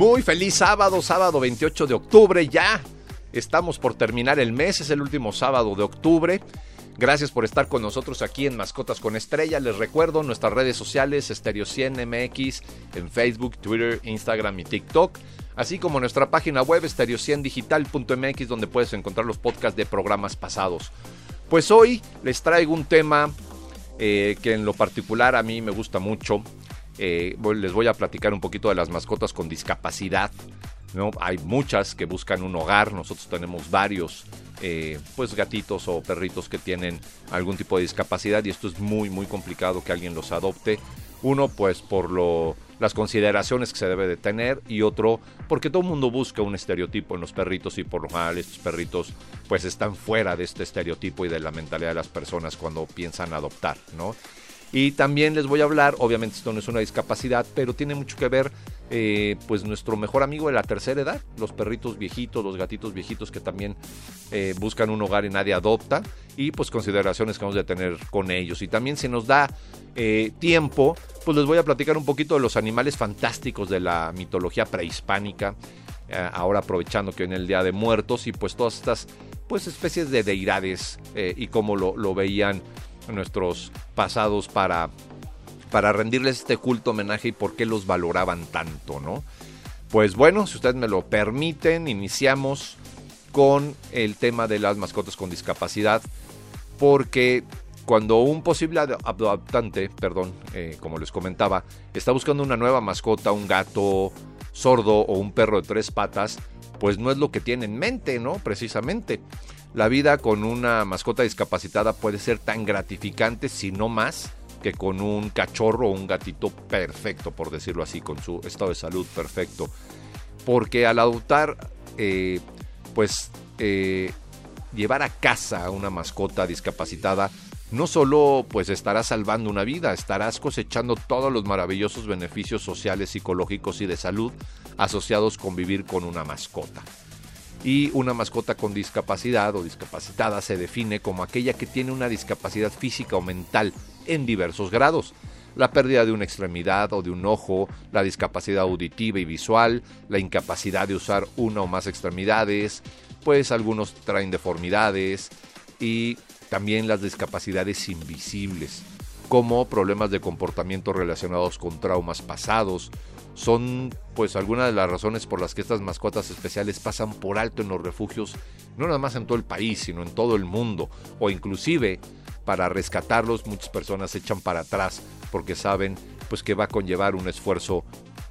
Muy feliz sábado, sábado 28 de octubre ya. Estamos por terminar el mes, es el último sábado de octubre. Gracias por estar con nosotros aquí en Mascotas con Estrella. Les recuerdo nuestras redes sociales, Stereo 100 MX, en Facebook, Twitter, Instagram y TikTok. Así como nuestra página web, stereo100digital.mx, donde puedes encontrar los podcasts de programas pasados. Pues hoy les traigo un tema eh, que en lo particular a mí me gusta mucho. Eh, les voy a platicar un poquito de las mascotas con discapacidad. ¿no? Hay muchas que buscan un hogar, nosotros tenemos varios eh, pues gatitos o perritos que tienen algún tipo de discapacidad y esto es muy muy complicado que alguien los adopte. Uno pues por lo, las consideraciones que se debe de tener y otro porque todo el mundo busca un estereotipo en los perritos y por lo general estos perritos pues están fuera de este estereotipo y de la mentalidad de las personas cuando piensan adoptar, ¿no? Y también les voy a hablar, obviamente esto no es una discapacidad, pero tiene mucho que ver, eh, pues nuestro mejor amigo de la tercera edad, los perritos viejitos, los gatitos viejitos que también eh, buscan un hogar y nadie adopta, y pues consideraciones que vamos a tener con ellos. Y también si nos da eh, tiempo, pues les voy a platicar un poquito de los animales fantásticos de la mitología prehispánica, ahora aprovechando que en el Día de Muertos, y pues todas estas pues especies de deidades y cómo lo, lo veían nuestros pasados para, para rendirles este culto homenaje y por qué los valoraban tanto, ¿no? Pues bueno, si ustedes me lo permiten, iniciamos con el tema de las mascotas con discapacidad, porque cuando un posible adoptante, perdón, eh, como les comentaba, está buscando una nueva mascota, un gato sordo o un perro de tres patas, pues no es lo que tiene en mente, ¿no? Precisamente. La vida con una mascota discapacitada puede ser tan gratificante, si no más, que con un cachorro o un gatito perfecto, por decirlo así, con su estado de salud perfecto. Porque al adoptar, eh, pues eh, llevar a casa a una mascota discapacitada, no solo pues estarás salvando una vida, estarás cosechando todos los maravillosos beneficios sociales, psicológicos y de salud asociados con vivir con una mascota y una mascota con discapacidad o discapacitada se define como aquella que tiene una discapacidad física o mental en diversos grados. La pérdida de una extremidad o de un ojo, la discapacidad auditiva y visual, la incapacidad de usar una o más extremidades, pues algunos traen deformidades y también las discapacidades invisibles, como problemas de comportamiento relacionados con traumas pasados, son pues algunas de las razones por las que estas mascotas especiales pasan por alto en los refugios, no nada más en todo el país, sino en todo el mundo, o inclusive para rescatarlos muchas personas se echan para atrás porque saben pues que va a conllevar un esfuerzo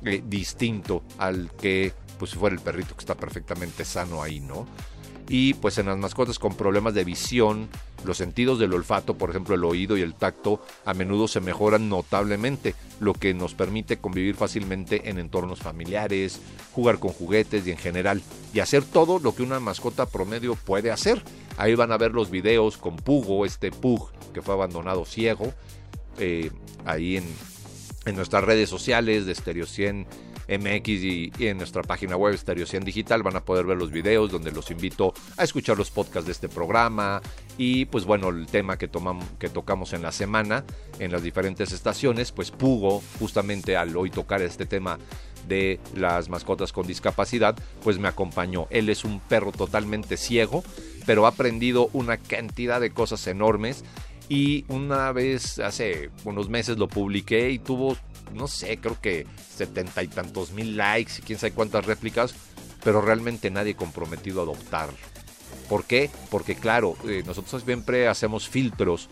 eh, distinto al que pues si fuera el perrito que está perfectamente sano ahí, ¿no? Y pues en las mascotas con problemas de visión, los sentidos del olfato, por ejemplo el oído y el tacto, a menudo se mejoran notablemente, lo que nos permite convivir fácilmente en entornos familiares, jugar con juguetes y en general, y hacer todo lo que una mascota promedio puede hacer. Ahí van a ver los videos con Pugo, este Pug que fue abandonado ciego, eh, ahí en, en nuestras redes sociales de Stereo 100 MX y, en nuestra página web Stereo 100 Digital van a poder ver los videos donde los invito a escuchar los podcasts de este programa y pues bueno, el tema que, que tocamos en la semana en las diferentes estaciones, pues Pugo justamente al hoy tocar este tema de las mascotas con discapacidad, pues me acompañó. Él es un perro totalmente ciego, pero ha aprendido una cantidad de cosas enormes y una vez hace unos meses lo publiqué y tuvo no sé, creo que setenta y tantos mil likes y quién sabe cuántas réplicas, pero realmente nadie comprometido a adoptar. ¿Por qué? Porque claro, eh, nosotros siempre hacemos filtros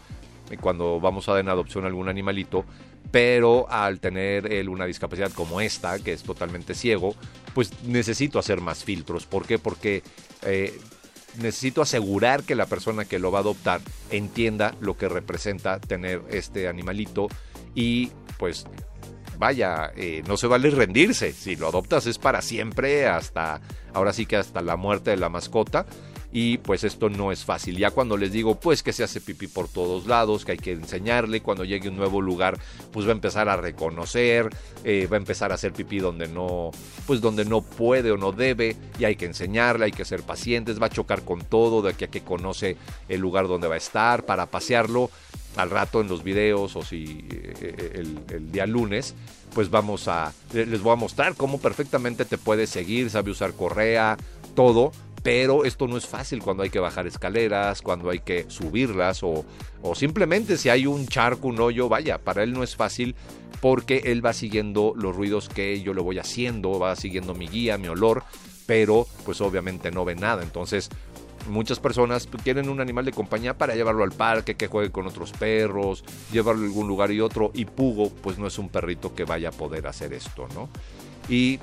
eh, cuando vamos a dar en adopción algún animalito, pero al tener él una discapacidad como esta, que es totalmente ciego, pues necesito hacer más filtros. ¿Por qué? Porque eh, necesito asegurar que la persona que lo va a adoptar entienda lo que representa tener este animalito y pues vaya, eh, no se vale rendirse. Si lo adoptas es para siempre, hasta, ahora sí que hasta la muerte de la mascota y pues esto no es fácil. Ya cuando les digo pues que se hace pipí por todos lados, que hay que enseñarle, cuando llegue a un nuevo lugar pues va a empezar a reconocer, eh, va a empezar a hacer pipí donde no, pues donde no puede o no debe y hay que enseñarle, hay que ser pacientes, va a chocar con todo de aquí a que conoce el lugar donde va a estar para pasearlo al rato en los videos o si eh, el, el día lunes pues vamos a les voy a mostrar cómo perfectamente te puede seguir, sabe usar correa, todo pero esto no es fácil cuando hay que bajar escaleras, cuando hay que subirlas o, o simplemente si hay un charco, un hoyo, vaya, para él no es fácil porque él va siguiendo los ruidos que yo le voy haciendo, va siguiendo mi guía, mi olor, pero pues obviamente no ve nada, entonces muchas personas quieren un animal de compañía para llevarlo al parque, que juegue con otros perros, llevarlo a algún lugar y otro, y Pugo pues no es un perrito que vaya a poder hacer esto, ¿no? Y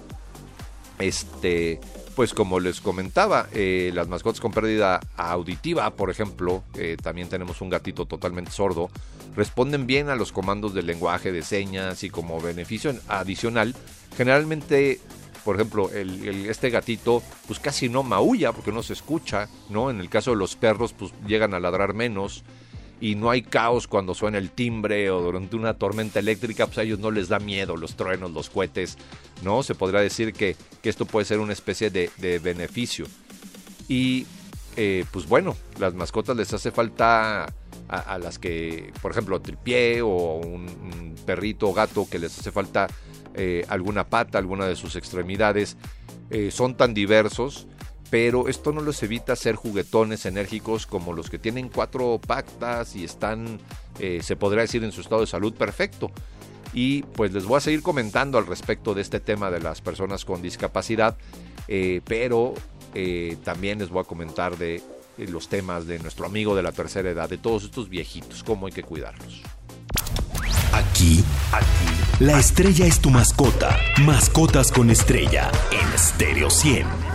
este, pues como les comentaba, eh, las mascotas con pérdida auditiva, por ejemplo, eh, también tenemos un gatito totalmente sordo, responden bien a los comandos del lenguaje de señas y como beneficio adicional, generalmente, por ejemplo, este gatito pues casi no maulla porque no se escucha, ¿no? En el caso de los perros pues llegan a ladrar menos y no hay caos cuando suena el timbre o durante una tormenta eléctrica, pues a ellos no les da miedo los truenos, los cohetes, ¿no? Se podrá decir que, esto puede ser una especie de, beneficio. Y eh, pues bueno, las mascotas les hace falta a, las que, por ejemplo, tripié o un, perrito o gato que les hace falta eh, alguna pata, alguna de sus extremidades, eh, son tan diversos pero esto no los evita ser juguetones enérgicos como los que tienen cuatro pactas y están, eh, se podría decir, en su estado de salud perfecto. Y pues les voy a seguir comentando al respecto de este tema de las personas con discapacidad, eh, pero eh, también les voy a comentar de los temas de nuestro amigo de la tercera edad, de todos estos viejitos, cómo hay que cuidarlos. Aquí, aquí, la estrella es tu mascota. Mascotas con estrella en Stereo 100.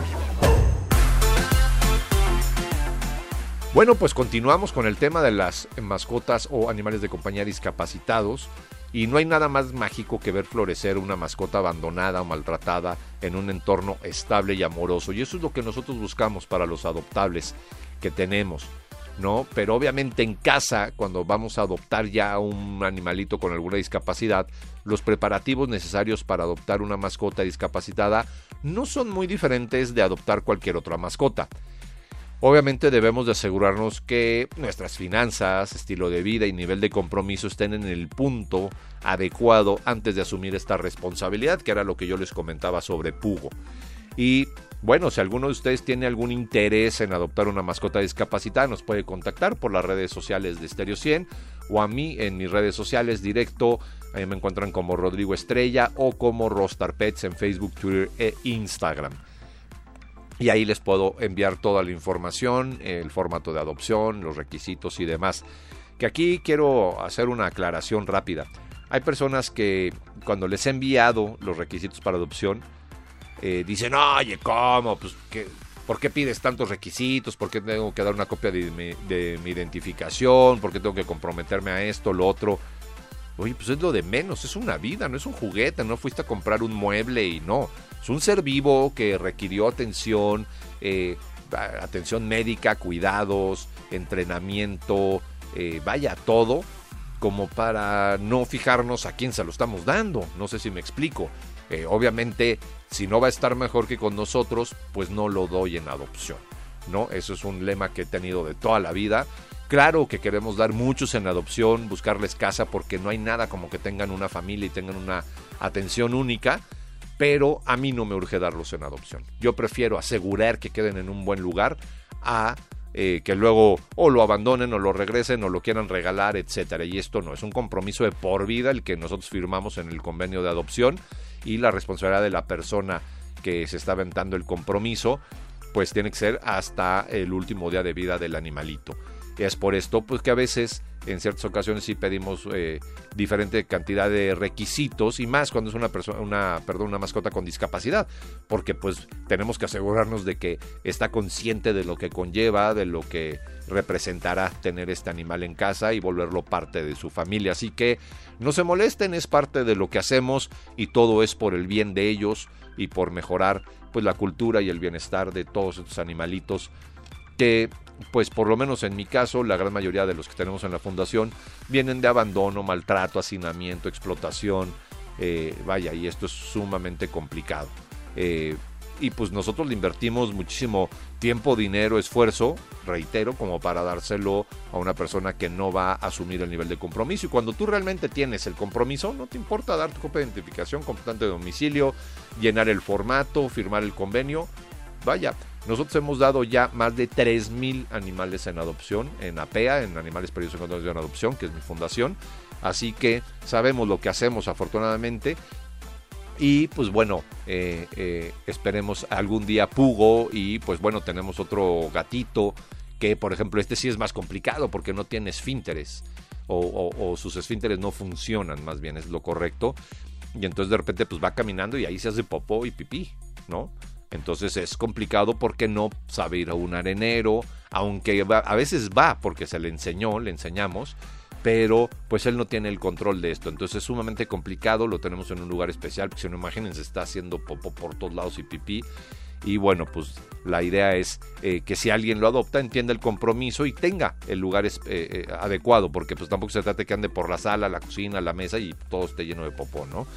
Bueno, pues continuamos con el tema de las mascotas o animales de compañía discapacitados. Y no hay nada más mágico que ver florecer una mascota abandonada o maltratada en un entorno estable y amoroso. Y eso es lo que nosotros buscamos para los adoptables que tenemos. ¿no? Pero obviamente en casa, cuando vamos a adoptar ya un animalito con alguna discapacidad, los preparativos necesarios para adoptar una mascota discapacitada no son muy diferentes de adoptar cualquier otra mascota. Obviamente debemos de asegurarnos que nuestras finanzas, estilo de vida y nivel de compromiso estén en el punto adecuado antes de asumir esta responsabilidad, que era lo que yo les comentaba sobre Pugo. Y bueno, si alguno de ustedes tiene algún interés en adoptar una mascota discapacitada, nos puede contactar por las redes sociales de Stereo 100 o a mí en mis redes sociales directo. Ahí me encuentran como Rodrigo Estrella o como Rostar Pets en Facebook, Twitter e Instagram y ahí les puedo enviar toda la información, el formato de adopción, los requisitos y demás. Que aquí quiero hacer una aclaración rápida. Hay personas que cuando les he enviado los requisitos para adopción, eh, dicen, oye, ¿cómo? Pues, ¿Por qué pides tantos requisitos? ¿Por qué tengo que dar una copia de mi, de mi identificación? ¿Por qué tengo que comprometerme a esto, lo otro? Oye, pues es lo de menos, es una vida, no es un juguete, no fuiste a comprar un mueble y no. Es un ser vivo que requirió atención, eh, atención médica, cuidados, entrenamiento, eh, vaya todo, como para no fijarnos a quién se lo estamos dando. No sé si me explico. Eh, obviamente, si no va a estar mejor que con nosotros, pues no lo doy en adopción. ¿no? Eso es un lema que he tenido de toda la vida Claro que queremos dar muchos en adopción, buscarles casa, porque no hay nada como que tengan una familia y tengan una atención única, pero a mí no me urge darlos en adopción. Yo prefiero asegurar que queden en un buen lugar a eh, que luego o lo abandonen o lo regresen o lo quieran regalar, etcétera. Y esto no, es un compromiso de por vida el que nosotros firmamos en el convenio de adopción y la responsabilidad de la persona que se está aventando el compromiso, pues tiene que ser hasta el último día de vida del animalito. Es por esto pues que a veces en ciertas ocasiones sí pedimos eh, diferente cantidad de requisitos y más cuando es una persona una perdón una mascota con discapacidad porque pues tenemos que asegurarnos de que está consciente de lo que conlleva de lo que representará tener este animal en casa y volverlo parte de su familia. Así que no se molesten es parte de lo que hacemos y todo es por el bien de ellos y por mejorar pues la cultura y el bienestar de todos estos animalitos que pues por lo menos en mi caso, la gran mayoría de los que tenemos en la fundación vienen de abandono, maltrato, hacinamiento, explotación, eh, vaya, y esto es sumamente complicado. Eh, y pues nosotros le invertimos muchísimo tiempo, dinero, esfuerzo, reitero, como para dárselo a una persona que no va a asumir el nivel de compromiso. Y cuando tú realmente tienes el compromiso, no te importa dar tu copia de identificación, completante de domicilio, llenar el formato, firmar el convenio. Vaya, nosotros hemos dado ya más de 3.000 animales en adopción, en APEA, en Animales Perdidos en en Adopción, que es mi fundación. Así que sabemos lo que hacemos afortunadamente. Y pues bueno, eh, eh, esperemos algún día Pugo y pues bueno, tenemos otro gatito que por ejemplo este sí es más complicado porque no tiene esfínteres o, o sus esfínteres no funcionan, más bien es lo correcto. Y entonces de repente pues va caminando y ahí se hace popó y pipí, ¿no? Entonces es complicado porque no sabe ir a un arenero, aunque a veces va porque se le enseñó, le enseñamos, pero pues él no tiene el control de esto. Entonces es sumamente complicado, lo tenemos en un lugar especial, porque si no imagínense, está haciendo popo por todos lados y pipí. Y bueno, pues la idea es eh, que si alguien lo adopta, entienda el compromiso y tenga el lugar eh, eh, adecuado, porque pues tampoco se trata que ande por la sala, la cocina, la mesa y todo esté lleno de popó, ¿no?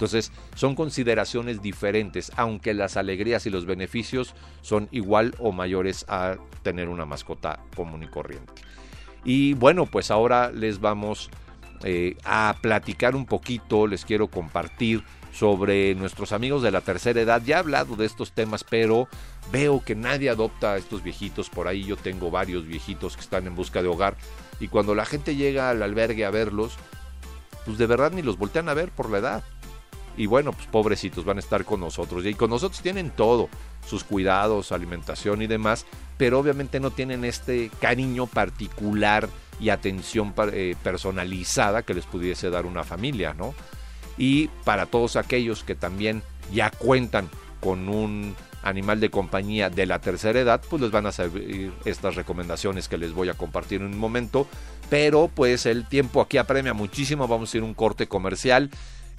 Entonces, son consideraciones diferentes, aunque las alegrías y los beneficios son igual o mayores a tener una mascota común y corriente. Y bueno, pues ahora les vamos eh, a platicar un poquito, les quiero compartir sobre nuestros amigos de la tercera edad. Ya he hablado de estos temas, pero veo que nadie adopta a estos viejitos. Por ahí yo tengo varios viejitos que están en busca de hogar. Y cuando la gente llega al albergue a verlos, pues de verdad ni los voltean a ver por la edad. Y bueno, pues pobrecitos van a estar con nosotros. Y con nosotros tienen todo, sus cuidados, alimentación y demás, pero obviamente no tienen este cariño particular y atención eh, personalizada que les pudiese dar una familia, ¿no? Y para todos aquellos que también ya cuentan con un animal de compañía de la tercera edad, pues les van a servir estas recomendaciones que les voy a compartir en un momento. Pero pues el tiempo aquí apremia muchísimo, vamos a ir un corte comercial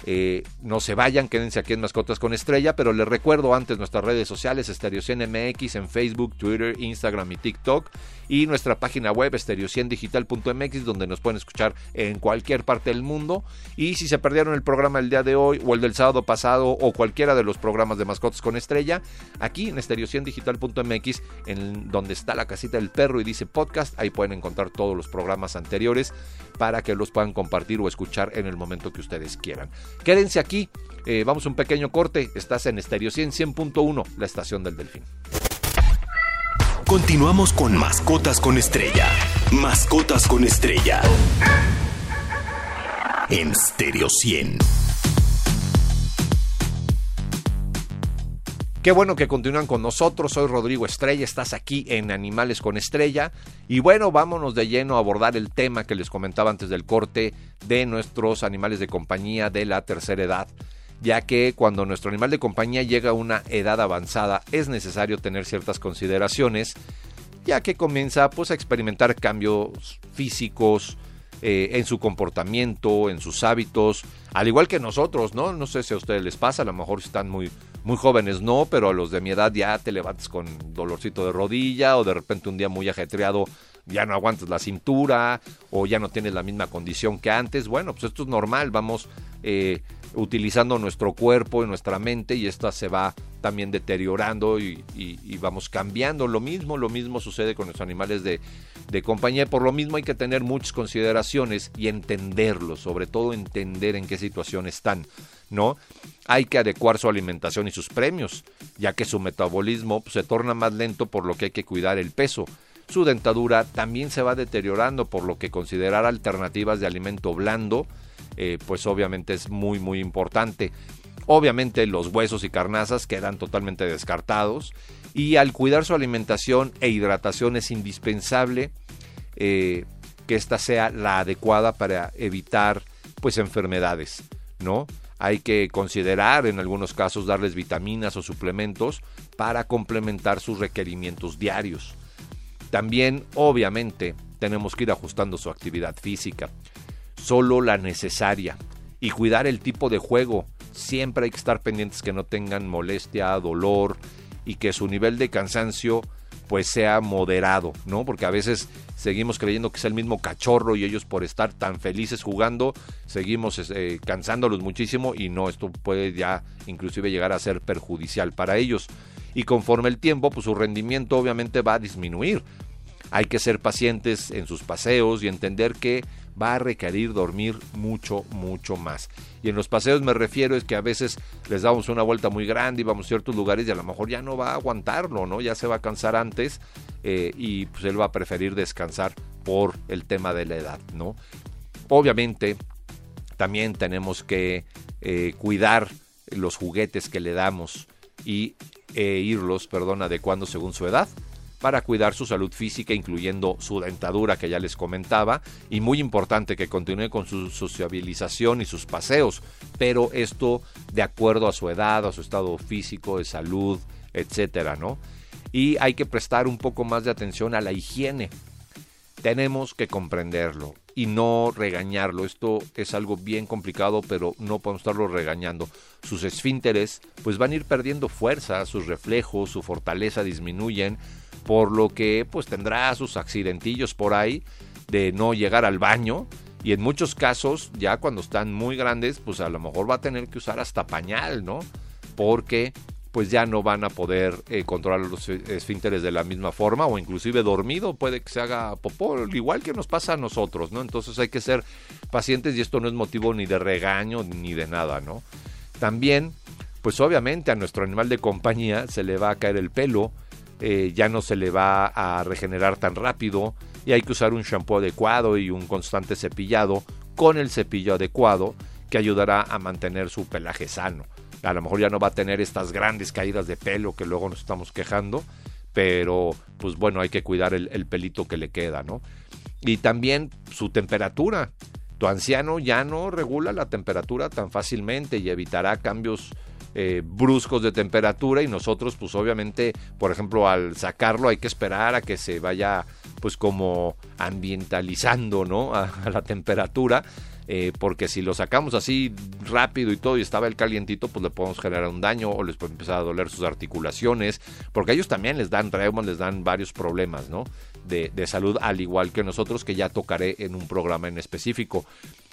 eh, no se vayan, quédense aquí en Mascotas con Estrella, pero les recuerdo antes nuestras redes sociales, Estereocien MX en Facebook, Twitter, Instagram y TikTok y nuestra página web estereociendigital.mx donde nos pueden escuchar en cualquier parte del mundo y si se perdieron el programa el día de hoy o el del sábado pasado o cualquiera de los programas de Mascotas con Estrella, aquí en estereociendigital.mx en donde está la casita del perro y dice podcast, ahí pueden encontrar todos los programas anteriores para que los puedan compartir o escuchar en el momento que ustedes quieran. Quédense aquí, eh, vamos a un pequeño corte, estás en Estereo 100.1, la estación del Delfín. Continuamos con Mascotas con Estrella. Mascotas con Estrella. En Stereo 100. Qué bueno que continúan con nosotros. Soy Rodrigo Estrella, estás aquí en Animales con Estrella. Y bueno, vámonos de lleno a abordar el tema que les comentaba antes del corte de nuestros animales de compañía de la tercera edad. Ya que cuando nuestro animal de compañía llega a una edad avanzada es necesario tener ciertas consideraciones, ya que comienza pues, a experimentar cambios físicos, eh, en su comportamiento, en sus hábitos, al igual que nosotros, ¿no? No sé si a ustedes les pasa, a lo mejor están muy, muy jóvenes no, pero a los de mi edad ya te levantas con dolorcito de rodilla o de repente un día muy ajetreado ya no aguantas la cintura o ya no tienes la misma condición que antes. Bueno, pues esto es normal, vamos eh, utilizando nuestro cuerpo y nuestra mente y esta se va también deteriorando y, vamos cambiando. Lo mismo, lo mismo sucede con los animales de, compañía. Por lo mismo hay que tener muchas consideraciones y entenderlos, sobre todo entender en qué situación están. ¿no? Hay que adecuar su alimentación y sus premios, ya que su metabolismo pues, se torna más lento por lo que hay que cuidar el peso. Su dentadura también se va deteriorando, por lo que considerar alternativas de alimento blando, eh, pues obviamente es muy muy importante. Obviamente los huesos y carnazas quedan totalmente descartados y al cuidar su alimentación e hidratación es indispensable eh, que esta sea la adecuada para evitar pues enfermedades, ¿no? Hay que considerar en algunos casos darles vitaminas o suplementos para complementar sus requerimientos diarios. También, obviamente, tenemos que ir ajustando su actividad física, solo la necesaria, y cuidar el tipo de juego. Siempre hay que estar pendientes que no tengan molestia, dolor y que su nivel de cansancio pues sea moderado, ¿no? Porque a veces seguimos creyendo que es el mismo cachorro y ellos por estar tan felices jugando, seguimos eh, cansándolos muchísimo y no, esto puede ya inclusive llegar a ser perjudicial para ellos. Y conforme el tiempo, pues su rendimiento obviamente va a disminuir. Hay que ser pacientes en sus paseos y entender que va a requerir dormir mucho, mucho más. Y en los paseos me refiero es que a veces les damos una vuelta muy grande y vamos a ciertos lugares y a lo mejor ya no va a aguantarlo, ¿no? Ya se va a cansar antes eh, y pues él va a preferir descansar por el tema de la edad, ¿no? Obviamente también tenemos que eh, cuidar los juguetes que le damos y e irlos, perdón, adecuando según su edad para cuidar su salud física, incluyendo su dentadura que ya les comentaba, y muy importante que continúe con su sociabilización y sus paseos, pero esto de acuerdo a su edad, a su estado físico, de salud, etcétera, ¿no? Y hay que prestar un poco más de atención a la higiene. Tenemos que comprenderlo y no regañarlo. Esto es algo bien complicado, pero no podemos estarlo regañando. Sus esfínteres pues van a ir perdiendo fuerza, sus reflejos, su fortaleza disminuyen, por lo que pues tendrá sus accidentillos por ahí de no llegar al baño y en muchos casos ya cuando están muy grandes pues a lo mejor va a tener que usar hasta pañal, ¿no? Porque pues ya no van a poder eh, controlar los esfínteres de la misma forma o inclusive dormido puede que se haga popó, igual que nos pasa a nosotros, ¿no? Entonces hay que ser pacientes y esto no es motivo ni de regaño ni de nada, ¿no? También, pues obviamente a nuestro animal de compañía se le va a caer el pelo, eh, ya no se le va a regenerar tan rápido y hay que usar un shampoo adecuado y un constante cepillado con el cepillo adecuado que ayudará a mantener su pelaje sano. A lo mejor ya no va a tener estas grandes caídas de pelo que luego nos estamos quejando, pero pues bueno, hay que cuidar el, el pelito que le queda, ¿no? Y también su temperatura. Tu anciano ya no regula la temperatura tan fácilmente y evitará cambios eh, bruscos de temperatura y nosotros pues obviamente por ejemplo al sacarlo hay que esperar a que se vaya pues como ambientalizando no a, la temperatura eh, porque si lo sacamos así rápido y todo y estaba el calientito pues le podemos generar un daño o les puede empezar a doler sus articulaciones porque a ellos también les dan reumas les dan varios problemas no de, de salud al igual que nosotros que ya tocaré en un programa en específico.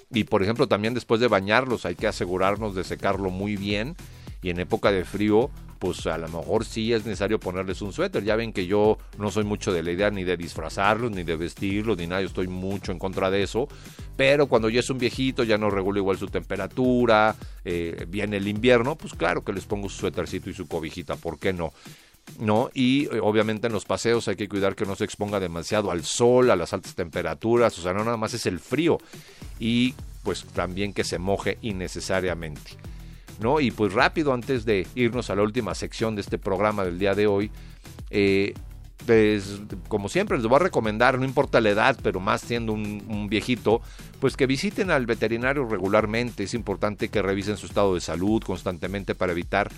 Y por ejemplo también después de bañarlos hay que asegurarnos de secarlo muy bien y en época de frío pues a lo mejor sí es necesario ponerles un suéter. Ya ven que yo no soy mucho de la idea ni de disfrazarlos, ni de vestirlos, ni nada, yo estoy mucho en contra de eso. Pero cuando ya es un viejito, ya no regula igual su temperatura, eh, viene el invierno, pues claro que les pongo su suétercito y su cobijita, ¿por qué no? ¿no? Y eh, obviamente en los paseos hay que cuidar que no se exponga demasiado al sol, a las altas temperaturas, o sea, no nada más es el frío. Y pues también que se moje innecesariamente. ¿No? Y pues rápido, antes de irnos a la última sección de este programa del día de hoy, eh, pues, como siempre les voy a recomendar, no importa la edad, pero más siendo un, viejito, pues que visiten al veterinario regularmente. Es importante que revisen su estado de salud constantemente para evitar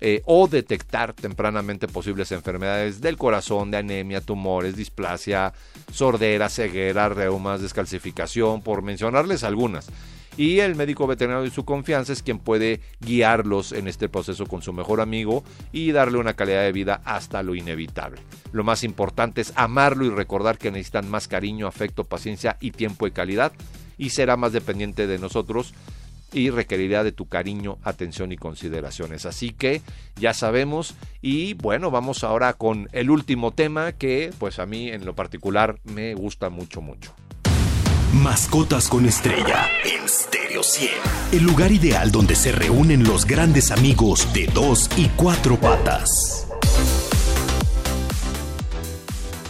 eh, o detectar tempranamente posibles enfermedades del corazón, de anemia, tumores, displasia, sordera, ceguera, reumas, descalcificación, por mencionarles algunas y el médico veterinario de su confianza es quien puede guiarlos en este proceso con su mejor amigo y darle una calidad de vida hasta lo inevitable. Lo más importante es amarlo y recordar que necesitan más cariño, afecto, paciencia y tiempo de calidad y será más dependiente de nosotros y requerirá de tu cariño, atención y consideraciones. Así que ya sabemos y bueno, vamos ahora con el último tema que pues a mí en lo particular me gusta mucho mucho. Mascotas con estrella en Stereo 100. El lugar ideal donde se reúnen los grandes amigos de dos y cuatro patas.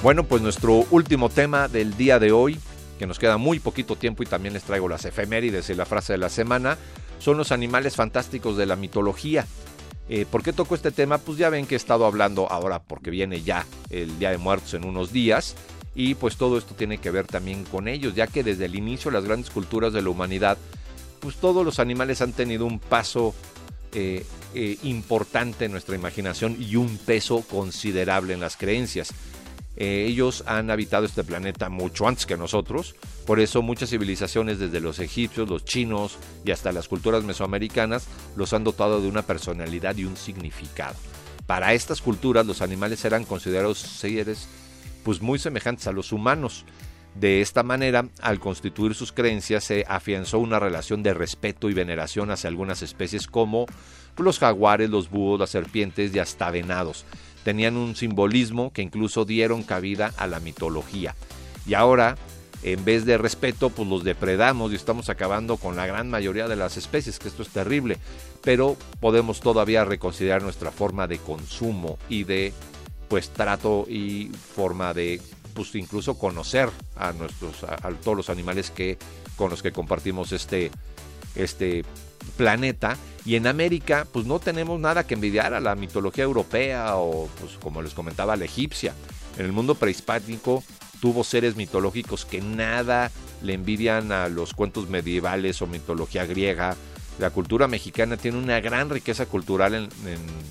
Bueno, pues nuestro último tema del día de hoy, que nos queda muy poquito tiempo y también les traigo las efemérides y la frase de la semana, son los animales fantásticos de la mitología. Eh, ¿Por qué toco este tema? Pues ya ven que he estado hablando ahora porque viene ya el Día de Muertos en unos días Y pues todo esto tiene que ver también con ellos, ya que desde el inicio las grandes culturas de la humanidad, pues todos los animales han tenido un paso eh, eh, importante en nuestra imaginación y un peso considerable en las creencias. Eh, ellos han habitado este planeta mucho antes que nosotros, por eso muchas civilizaciones desde los egipcios, los chinos y hasta las culturas mesoamericanas los han dotado de una personalidad y un significado. Para estas culturas los animales eran considerados seres pues muy semejantes a los humanos. De esta manera, al constituir sus creencias, se afianzó una relación de respeto y veneración hacia algunas especies como los jaguares, los búhos, las serpientes y hasta venados. Tenían un simbolismo que incluso dieron cabida a la mitología. Y ahora, en vez de respeto, pues los depredamos y estamos acabando con la gran mayoría de las especies, que esto es terrible. Pero podemos todavía reconsiderar nuestra forma de consumo y de pues trato y forma de pues incluso conocer a nuestros a, todos los animales que con los que compartimos este este planeta y en América pues no tenemos nada que envidiar a la mitología europea o pues como les comentaba la egipcia. En el mundo prehispánico tuvo seres mitológicos que nada le envidian a los cuentos medievales o mitología griega. La cultura mexicana tiene una gran riqueza cultural en,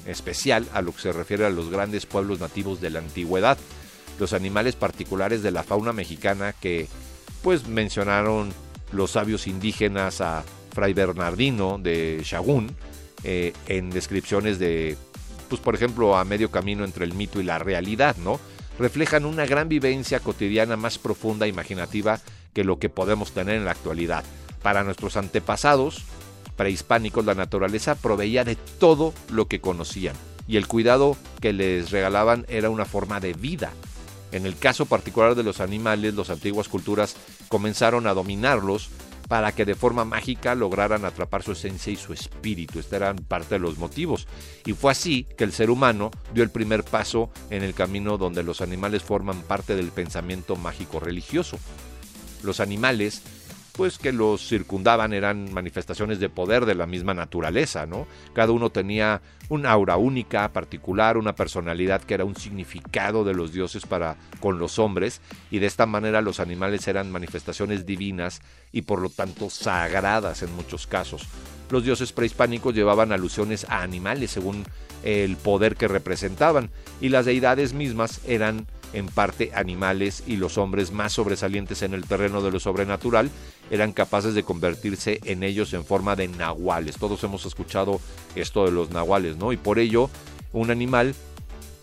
especial a lo que se refiere a los grandes pueblos nativos de la antigüedad. Los animales particulares de la fauna mexicana que pues mencionaron los sabios indígenas a Fray Bernardino de Shagún eh, en descripciones de, pues por ejemplo, a medio camino entre el mito y la realidad, ¿no? Reflejan una gran vivencia cotidiana más profunda e imaginativa que lo que podemos tener en la actualidad. Para nuestros antepasados prehispánicos, la naturaleza proveía de todo lo que conocían y el cuidado que les regalaban era una forma de vida. En el caso particular de los animales, las antiguas culturas comenzaron a dominarlos para que de forma mágica lograran atrapar su esencia y su espíritu. Estos eran parte de los motivos. Y fue así que el ser humano dio el primer paso en el camino donde los animales forman parte del pensamiento mágico religioso. Los animales pues que los circundaban eran manifestaciones de poder de la misma naturaleza, ¿no? Cada uno tenía una aura única, particular, una personalidad que era un significado de los dioses para con los hombres, y de esta manera los animales eran manifestaciones divinas y por lo tanto sagradas en muchos casos. Los dioses prehispánicos llevaban alusiones a animales según el poder que representaban, y las deidades mismas eran en parte animales y los hombres más sobresalientes en el terreno de lo sobrenatural eran capaces de convertirse en ellos en forma de nahuales. Todos hemos escuchado esto de los nahuales, ¿no? Y por ello un animal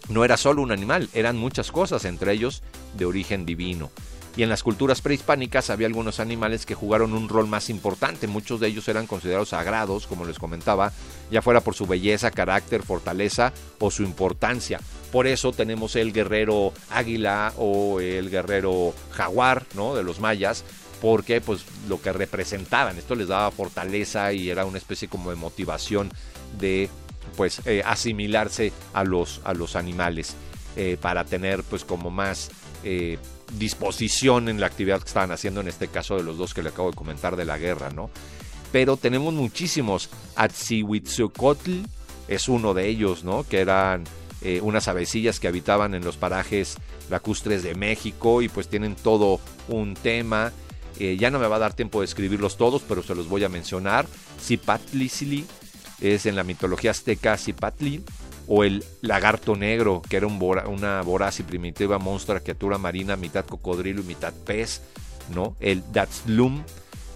no era solo un animal, eran muchas cosas, entre ellos de origen divino y en las culturas prehispánicas había algunos animales que jugaron un rol más importante. Muchos de ellos eran considerados sagrados, como les comentaba, ya fuera por su belleza, carácter, fortaleza o su importancia. Por eso tenemos el guerrero águila o el guerrero jaguar, ¿no? De los mayas, porque pues lo que representaban, esto les daba fortaleza y era una especie como de motivación de pues eh, asimilarse a los, a los animales eh, para tener pues como más eh, disposición en la actividad que estaban haciendo, en este caso de los dos que le acabo de comentar de la guerra, ¿no? Pero tenemos muchísimos. Atzihuitzocotl es uno de ellos, ¿no? Que eran eh, unas avecillas que habitaban en los parajes lacustres de México y pues tienen todo un tema. Eh, ya no me va a dar tiempo de escribirlos todos, pero se los voy a mencionar. Zipatlisili es en la mitología azteca Zipatli o el lagarto negro, que era una voraz y primitiva monstrua criatura marina, mitad cocodrilo y mitad pez, ¿no? El Datslum,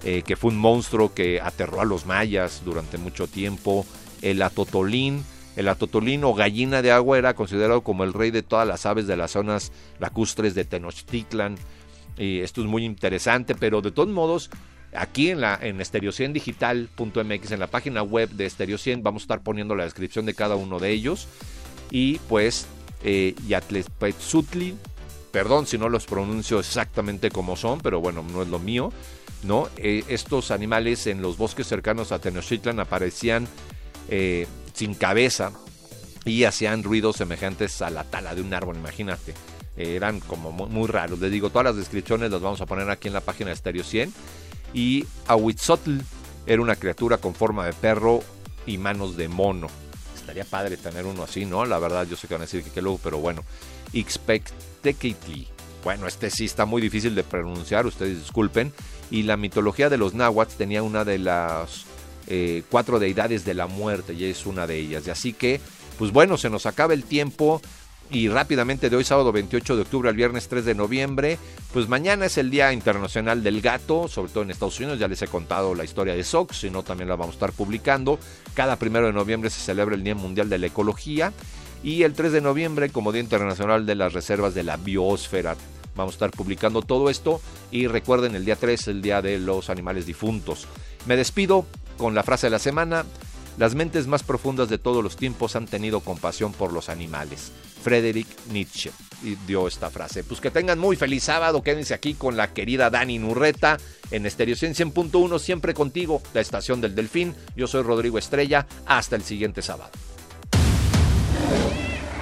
eh, que fue un monstruo que aterró a los mayas durante mucho tiempo, el atotolín, el atotolín o gallina de agua era considerado como el rey de todas las aves de las zonas lacustres de Tenochtitlan, y esto es muy interesante, pero de todos modos Aquí en la en estereocien.digital.mx en la página web de Estereo 100 vamos a estar poniendo la descripción de cada uno de ellos y pues eh, Yatlespetzutli, perdón si no los pronuncio exactamente como son, pero bueno, no es lo mío, ¿no? Eh, estos animales en los bosques cercanos a Tenochtitlan aparecían eh, sin cabeza y hacían ruidos semejantes a la tala de un árbol, imagínate. eran como muy, raros. Les digo, todas las descripciones las vamos a poner aquí en la página de Stereo 100 y Ahuitzotl era una criatura con forma de perro y manos de mono. Estaría padre tener uno así, ¿no? La verdad, yo sé que van a decir que qué luego, pero bueno. Ixpectecatli Bueno, este sí está muy difícil de pronunciar, ustedes disculpen. Y la mitología de los náhuatl tenía una de las eh, cuatro deidades de la muerte y es una de ellas. Y así que, pues bueno, se nos acaba el tiempo y rápidamente de hoy sábado 28 de octubre al viernes 3 de noviembre, pues mañana es el Día Internacional del Gato, sobre todo en Estados Unidos, ya les he contado la historia de SOX, si no también la vamos a estar publicando. Cada primero de noviembre se celebra el Día Mundial de la Ecología y el 3 de noviembre como Día Internacional de las Reservas de la Biosfera. Vamos a estar publicando todo esto y recuerden el día 3, el Día de los Animales Difuntos. Me despido con la frase de la semana. Las mentes más profundas de todos los tiempos han tenido compasión por los animales. Friedrich Nietzsche dio esta frase. Pues que tengan muy feliz sábado, quédense aquí con la querida Dani Nurreta en Estéreo 100.1, siempre contigo, la estación del Delfín. Yo soy Rodrigo Estrella, hasta el siguiente sábado.